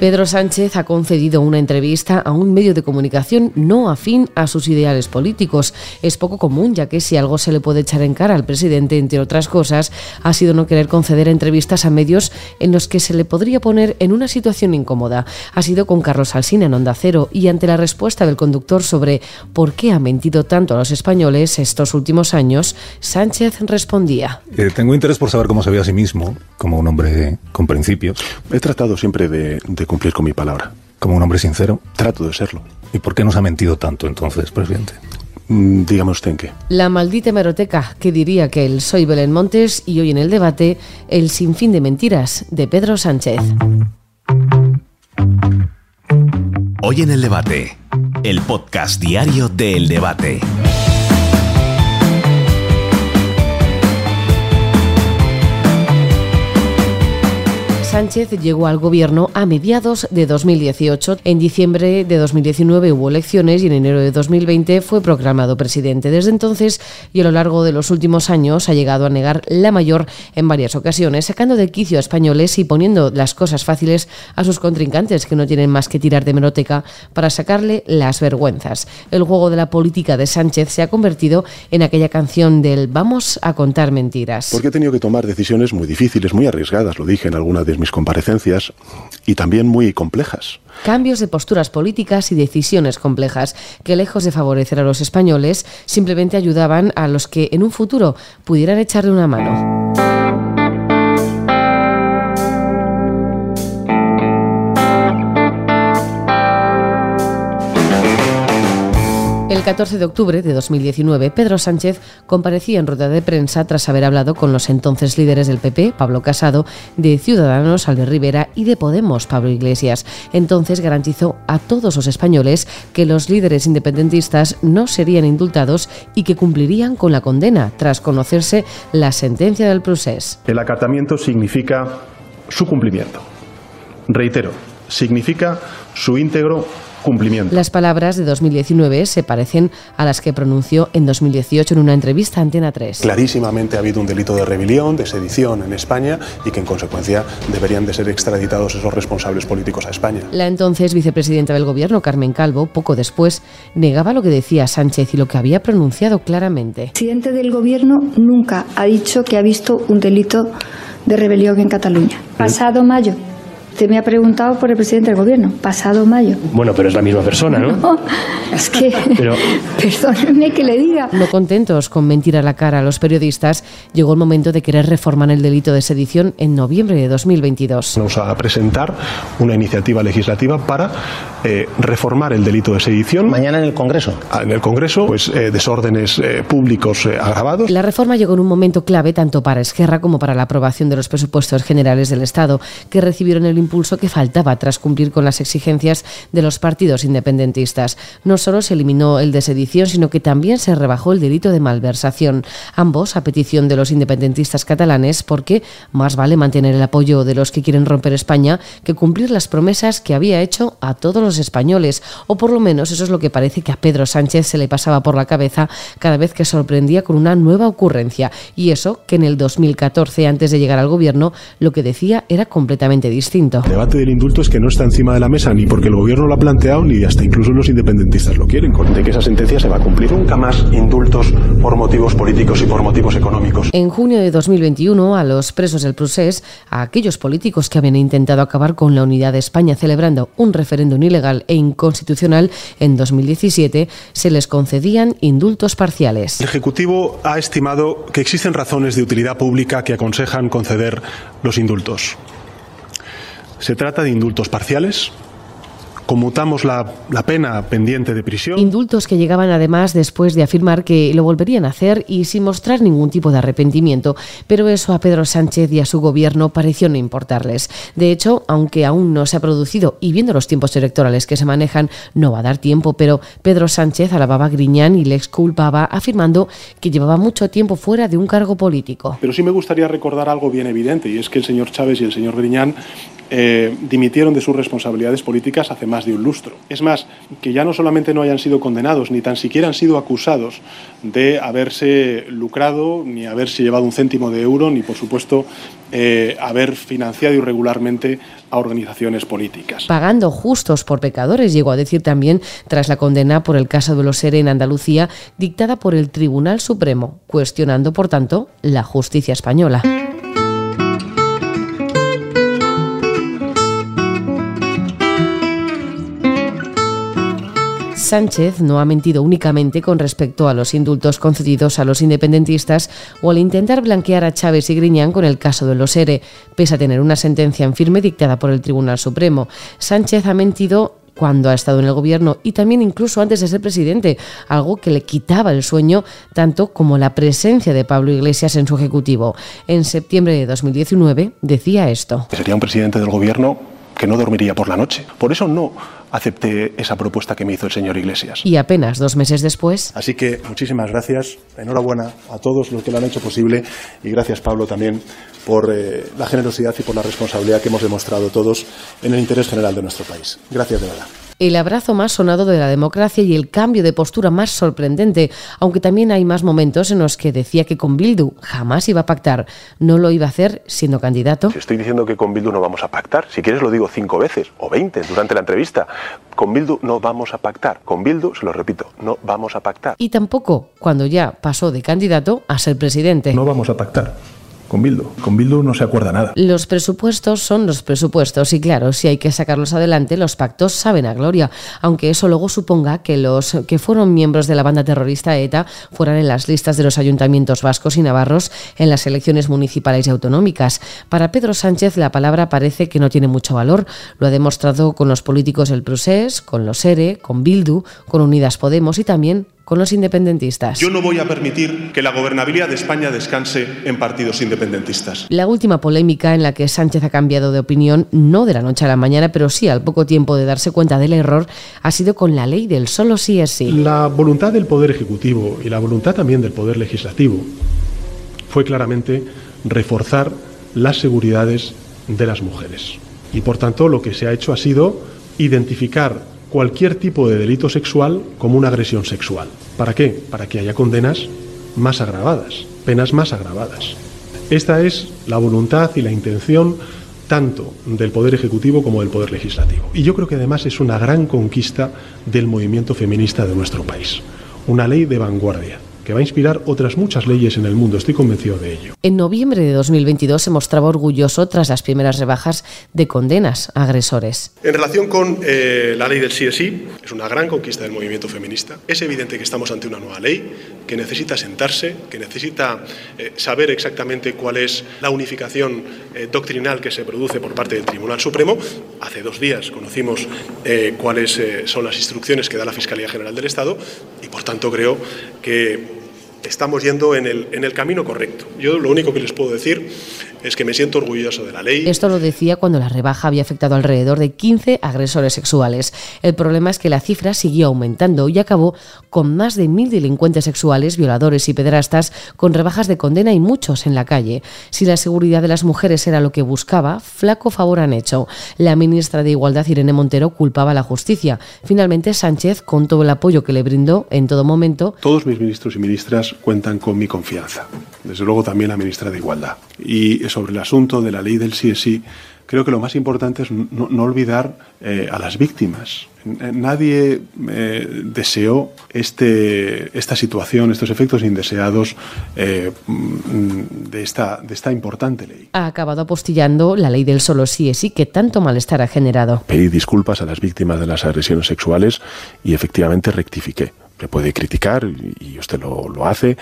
Pedro Sánchez ha concedido una entrevista a un medio de comunicación no afín a sus ideales políticos. Es poco común, ya que si algo se le puede echar en cara al presidente, entre otras cosas, ha sido no querer conceder entrevistas a medios en los que se le podría poner en una situación incómoda. Ha sido con Carlos Alsina en Onda Cero y ante la respuesta del conductor sobre por qué ha mentido tanto a los españoles estos últimos años, Sánchez respondía. Eh, tengo interés por saber cómo se ve a sí mismo, como un hombre con principios. He tratado siempre de, de cumplir con mi palabra. Como un hombre sincero. Trato de serlo. ¿Y por qué nos ha mentido tanto entonces, presidente? Mm, dígame usted en qué. La maldita hemeroteca que diría que el Soy Belén Montes y hoy en el debate el sinfín de mentiras de Pedro Sánchez. Hoy en el debate, el podcast diario del debate. Sánchez llegó al gobierno a mediados de 2018. En diciembre de 2019 hubo elecciones y en enero de 2020 fue proclamado presidente. Desde entonces y a lo largo de los últimos años ha llegado a negar la mayor en varias ocasiones, sacando de quicio a españoles y poniendo las cosas fáciles a sus contrincantes que no tienen más que tirar de meroteca para sacarle las vergüenzas. El juego de la política de Sánchez se ha convertido en aquella canción del vamos a contar mentiras. Porque he tenido que tomar decisiones muy difíciles, muy arriesgadas, lo dije en alguna de comparecencias, y también muy complejas. Cambios de posturas políticas y decisiones complejas que, lejos de favorecer a los españoles, simplemente ayudaban a los que en un futuro pudieran echarle una mano. 14 de octubre de 2019, Pedro Sánchez comparecía en rueda de prensa tras haber hablado con los entonces líderes del PP, Pablo Casado, de Ciudadanos, Albert Rivera y de Podemos, Pablo Iglesias. Entonces garantizó a todos los españoles que los líderes independentistas no serían indultados y que cumplirían con la condena tras conocerse la sentencia del procés. El acatamiento significa su cumplimiento. Reitero, significa su íntegro cumplimiento. Las palabras de 2019 se parecen a las que pronunció en 2018 en una entrevista a Antena 3. Clarísimamente ha habido un delito de rebelión, de sedición en España y que en consecuencia deberían de ser extraditados esos responsables políticos a España. La entonces vicepresidenta del gobierno, Carmen Calvo, poco después negaba lo que decía Sánchez y lo que había pronunciado claramente. El presidente del gobierno nunca ha dicho que ha visto un delito de rebelión en Cataluña. Pasado mayo Usted me ha preguntado por el presidente del gobierno, pasado mayo. Bueno, pero es la misma persona, ¿no? No, es que, Pero- perdónenme que le diga. No contentos con mentir a la cara a los periodistas, llegó el momento de querer reformar el delito de sedición en noviembre de 2022. Vamos a presentar una iniciativa legislativa para eh, reformar el delito de sedición. Mañana en el Congreso. En el Congreso, pues eh, desórdenes eh, públicos eh, agravados. La reforma llegó en un momento clave tanto para Esquerra como para la aprobación de los presupuestos generales del Estado, que recibieron el impulso que faltaba tras cumplir con las exigencias de los partidos independentistas. No solo se eliminó el de sedición, sino que también se rebajó el delito de malversación, ambos a petición de los independentistas catalanes, porque más vale mantener el apoyo de los que quieren romper España que cumplir las promesas que había hecho a todos los españoles, o por lo menos eso es lo que parece que a Pedro Sánchez se le pasaba por la cabeza cada vez que sorprendía con una nueva ocurrencia, y eso que en el 2014, antes de llegar al gobierno, lo que decía era completamente distinto. El debate del indulto es que no está encima de la mesa ni porque el gobierno lo ha planteado ni hasta incluso los independentistas lo quieren. De que esa sentencia se va a cumplir. Nunca más indultos por motivos políticos y por motivos económicos. En junio de 2021, a los presos del procés, a aquellos políticos que habían intentado acabar con la unidad de España celebrando un referéndum ilegal e inconstitucional en 2017, se les concedían indultos parciales. El Ejecutivo ha estimado que existen razones de utilidad pública que aconsejan conceder los indultos. Se trata de indultos parciales. Conmutamos la, la pena pendiente de prisión. Indultos que llegaban además después de afirmar que lo volverían a hacer y sin mostrar ningún tipo de arrepentimiento, pero eso a Pedro Sánchez y a su gobierno pareció no importarles. De hecho, aunque aún no se ha producido y viendo los tiempos electorales que se manejan, no va a dar tiempo, pero Pedro Sánchez alababa a Griñán y le exculpaba afirmando que llevaba mucho tiempo fuera de un cargo político. Pero sí me gustaría recordar algo bien evidente, y es que el señor Chávez y el señor Griñán eh, dimitieron de sus responsabilidades políticas hace más más de un lustro. Es más, que ya no solamente no hayan sido condenados, ni tan siquiera han sido acusados de haberse lucrado, ni haberse llevado un céntimo de euro, ni por supuesto eh, haber financiado irregularmente a organizaciones políticas. Pagando justos por pecadores, llegó a decir también tras la condena por el caso de los ERE en Andalucía, dictada por el Tribunal Supremo, cuestionando, por tanto, la justicia española. Sánchez no ha mentido únicamente con respecto a los indultos concedidos a los independentistas o al intentar blanquear a Chávez y Griñán con el caso de los ERE, pese a tener una sentencia en firme dictada por el Tribunal Supremo. Sánchez ha mentido cuando ha estado en el gobierno y también incluso antes de ser presidente, algo que le quitaba el sueño tanto como la presencia de Pablo Iglesias en su ejecutivo. En septiembre de 2019 decía esto. Sería un presidente del gobierno que no dormiría por la noche. Por eso no acepté esa propuesta que me hizo el señor Iglesias. Y apenas dos meses después. Así que muchísimas gracias, enhorabuena a todos los que lo han hecho posible y gracias Pablo también por eh, la generosidad y por la responsabilidad que hemos demostrado todos en el interés general de nuestro país. Gracias de verdad el abrazo más sonado de la democracia y el cambio de postura más sorprendente, aunque también hay más momentos en los que decía que con Bildu jamás iba a pactar. No lo iba a hacer siendo candidato. Si estoy diciendo que con Bildu no vamos a pactar, si quieres lo digo cinco veces o veinte durante la entrevista. Con Bildu no vamos a pactar. Con Bildu, se lo repito, no vamos a pactar. Y tampoco cuando ya pasó de candidato a ser presidente. No vamos a pactar con Bildu. Con Bildu no se acuerda nada. Los presupuestos son los presupuestos y claro, si hay que sacarlos adelante, los pactos saben a gloria, aunque eso luego suponga que los que fueron miembros de la banda terrorista ETA fueran en las listas de los ayuntamientos vascos y navarros en las elecciones municipales y autonómicas. Para Pedro Sánchez la palabra parece que no tiene mucho valor. Lo ha demostrado con los políticos del Prusés, con los ERE, con Bildu, con Unidas Podemos y también con los independentistas. Yo no voy a permitir que la gobernabilidad de España descanse en partidos independentistas. La última polémica en la que Sánchez ha cambiado de opinión, no de la noche a la mañana, pero sí al poco tiempo de darse cuenta del error, ha sido con la ley del solo sí es sí. La voluntad del Poder Ejecutivo y la voluntad también del Poder Legislativo fue claramente reforzar las seguridades de las mujeres. Y por tanto lo que se ha hecho ha sido identificar cualquier tipo de delito sexual como una agresión sexual. ¿Para qué? Para que haya condenas más agravadas, penas más agravadas. Esta es la voluntad y la intención tanto del Poder Ejecutivo como del Poder Legislativo. Y yo creo que además es una gran conquista del movimiento feminista de nuestro país. Una ley de vanguardia que va a inspirar otras muchas leyes en el mundo, estoy convencido de ello. En noviembre de 2022 se mostraba orgulloso tras las primeras rebajas de condenas a agresores. En relación con eh, la ley del sí es sí, es una gran conquista del movimiento feminista. Es evidente que estamos ante una nueva ley que necesita sentarse, que necesita eh, saber exactamente cuál es la unificación eh, doctrinal que se produce por parte del Tribunal Supremo. Hace dos días conocimos cuáles son las instrucciones que da la Fiscalía General del Estado y, por tanto, creo que estamos yendo en el, en el camino correcto. Yo lo único que les puedo decir es que me siento orgulloso de la ley. Esto lo decía cuando la rebaja había afectado alrededor de 15 agresores sexuales. El problema es que la cifra siguió aumentando y acabó con más de mil delincuentes sexuales, violadores y pederastas con rebajas de condena y muchos en la calle. Si la seguridad de las mujeres era lo que buscaba, flaco favor han hecho. La ministra de Igualdad, Irene Montero, culpaba a la justicia. Finalmente, Sánchez, con todo el apoyo que le brindó en todo momento. Todos mis ministros y ministras cuentan con mi confianza. Desde luego también la ministra de Igualdad. Y sobre el asunto de la ley del sí es sí, creo que lo más importante es no, olvidar eh, a las víctimas. Nadie eh, deseó este, esta situación, estos efectos indeseados eh, de, esta, de esta importante ley. Ha acabado apostillando la ley del solo sí es sí que tanto malestar ha generado. Pedí disculpas a las víctimas de las agresiones sexuales y efectivamente rectifiqué me puede criticar y usted lo, lo hace,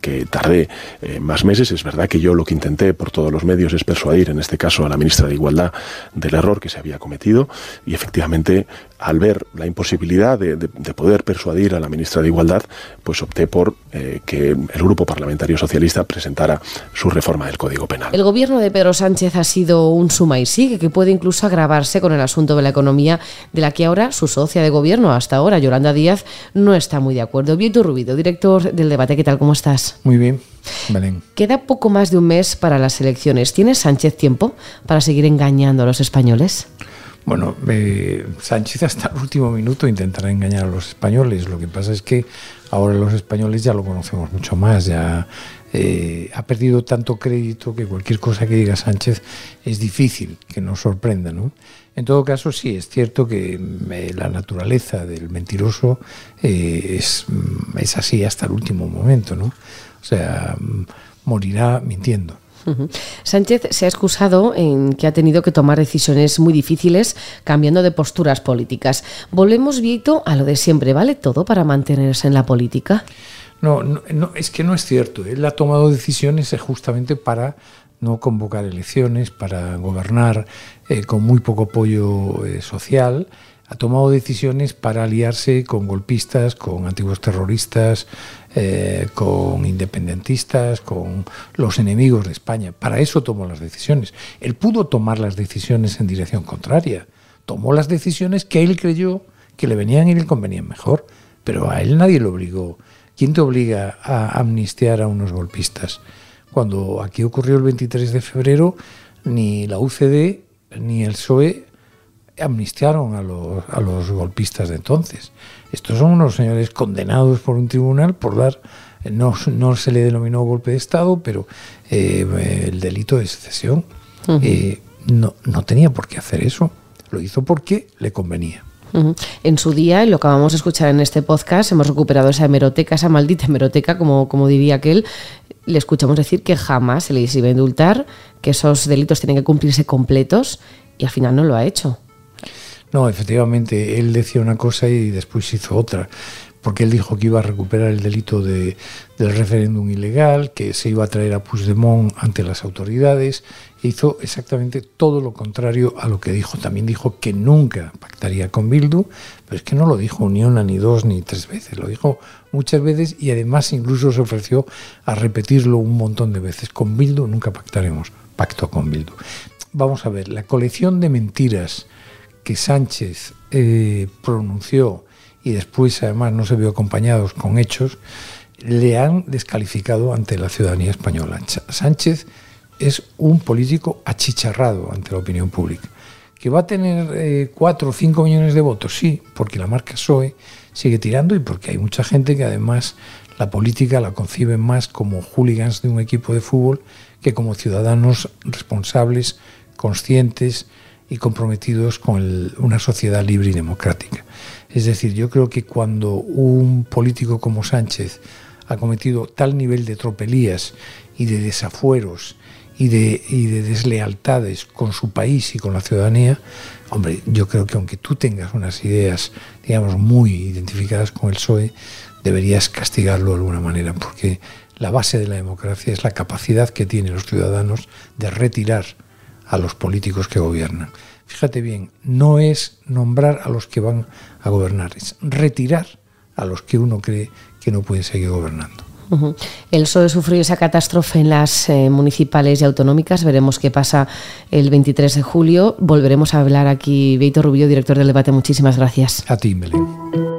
que tardé eh, más meses. Es verdad que yo lo que intenté por todos los medios es persuadir, en este caso a la ministra de Igualdad, del error que se había cometido y efectivamente al ver la imposibilidad de, poder persuadir a la ministra de Igualdad, pues opté por eh, que el Grupo Parlamentario Socialista presentara su reforma del Código Penal. El gobierno de Pedro Sánchez ha sido un suma y sigue que puede incluso agravarse con el asunto de la economía, de la que ahora su socia de gobierno hasta ahora, Yolanda Díaz, no está muy de acuerdo. Vieto Rubido, director del debate, ¿qué tal? ¿Cómo estás? Muy bien. Belén. Queda poco más de un mes para las elecciones. ¿Tiene Sánchez tiempo para seguir engañando a los españoles? Bueno, eh, Sánchez hasta el último minuto intentará engañar a los españoles. Lo que pasa es que ahora los españoles ya lo conocemos mucho más, ya eh, ha perdido tanto crédito que cualquier cosa que diga Sánchez es difícil que nos sorprenda. ¿no? En todo caso, sí, es cierto que mm, la naturaleza del mentiroso es, mm, es así hasta el último momento. ¿no? O sea, mm, morirá mintiendo. Sánchez se ha excusado en que ha tenido que tomar decisiones muy difíciles cambiando de posturas políticas. Volvemos, Vieto, a lo de siempre. ¿Vale todo para mantenerse en la política? No, no, es que no es cierto. Él ha tomado decisiones justamente para no convocar elecciones, para gobernar eh, con muy poco apoyo eh, social ha tomado decisiones para aliarse con golpistas, con antiguos terroristas, eh, con independentistas, con los enemigos de España. Para eso tomó las decisiones. Él pudo tomar las decisiones en dirección contraria. Tomó las decisiones que él creyó que le venían y le convenían mejor, pero a él nadie lo obligó. ¿Quién te obliga a amnistiar a unos golpistas? Cuando aquí ocurrió el 23 de febrero, ni la UCD ni el PSOE amnistiaron a los, a los golpistas de entonces. Estos son unos señores condenados por un tribunal por dar, no, no se le denominó golpe de Estado, pero eh, el delito de secesión. Eh, no, no tenía por qué hacer eso. Lo hizo porque le convenía. En su día, lo que vamos a escuchar en este podcast, hemos recuperado esa hemeroteca, esa maldita hemeroteca, como, como diría aquel, le escuchamos decir que jamás se le iba a indultar, que esos delitos tienen que cumplirse completos y al final no lo ha hecho. No, efectivamente, él decía una cosa y después hizo otra, porque él dijo que iba a recuperar el delito de, del referéndum ilegal, que se iba a traer a Puigdemont ante las autoridades, e hizo exactamente todo lo contrario a lo que dijo. También dijo que nunca pactaría con Bildu, pero es que no lo dijo ni una, ni dos, ni tres veces, lo dijo muchas veces y además incluso se ofreció a repetirlo un montón de veces. Con Bildu nunca pactaremos, pacto con Bildu. Vamos a ver, la colección de mentiras, que Sánchez eh, pronunció y después además no se vio acompañados con hechos, le han descalificado ante la ciudadanía española. Sánchez es un político achicharrado ante la opinión pública. ¿Que va a tener eh, cuatro o cinco millones de votos? Sí, porque la marca PSOE sigue tirando y porque hay mucha gente que además la política la concibe más como hooligans de un equipo de fútbol que como ciudadanos responsables, conscientes, y comprometidos con una sociedad libre y democrática. Es decir, yo creo que cuando un político como Sánchez ha cometido tal nivel de tropelías y de desafueros y de, y de deslealtades con su país y con la ciudadanía, hombre, yo creo que aunque tú tengas unas ideas, digamos, muy identificadas con el PSOE, deberías castigarlo de alguna manera, porque la base de la democracia es la capacidad que tienen los ciudadanos de retirar a los políticos que gobiernan. Fíjate bien, no es nombrar a los que van a gobernar, es retirar a los que uno cree que no pueden seguir gobernando. El PSOE sufrió esa catástrofe en las eh, municipales y autonómicas. Veremos qué pasa el 23 de julio. Volveremos a hablar aquí. Víctor Rubio, director del debate. Muchísimas gracias. A ti, Belén.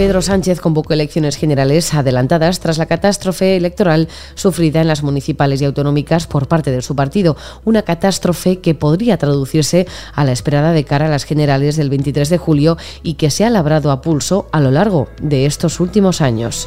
Pedro Sánchez convocó elecciones generales adelantadas tras la catástrofe electoral sufrida en las municipales y autonómicas por parte de su partido, una catástrofe que podría traducirse a la esperada de cara a las generales del 23 de julio y que se ha labrado a pulso a lo largo de estos últimos años.